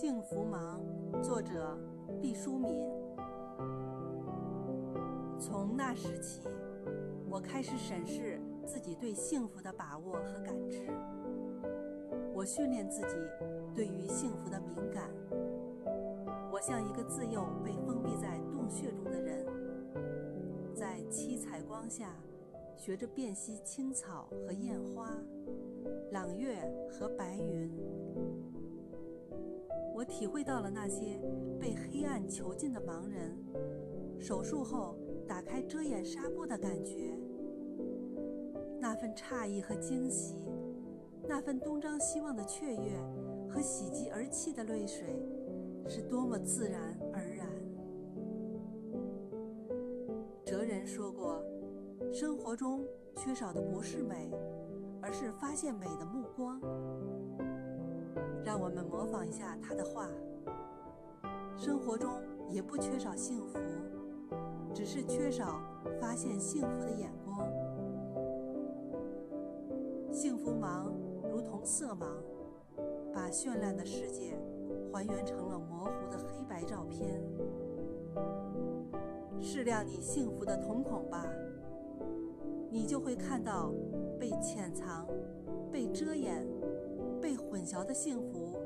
幸福忙，作者毕淑敏。从那时起，我开始审视自己对幸福的把握和感知。我训练自己对于幸福的敏感。我像一个自幼被封闭在洞穴中的人，在七彩光下学着辨析青草和艳花，朗月和白云。我体会到了那些被黑暗囚禁的盲人手术后打开遮掩纱布的感觉，那份诧异和惊喜，那份东张西望的雀跃和喜极而泣的泪水，是多么自然而然。哲人说过，生活中缺少的不是美，而是发现美的目光。让我们模仿一下他的话：生活中也不缺少幸福，只是缺少发现幸福的眼光。幸福盲如同色盲，把绚烂的世界还原成了模糊的黑白照片。适量你幸福的瞳孔吧，你就会看到被潜藏、被遮掩。桥的幸福，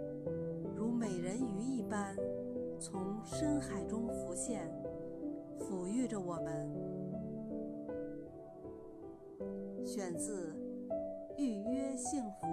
如美人鱼一般，从深海中浮现，抚育着我们。选自《预约幸福》。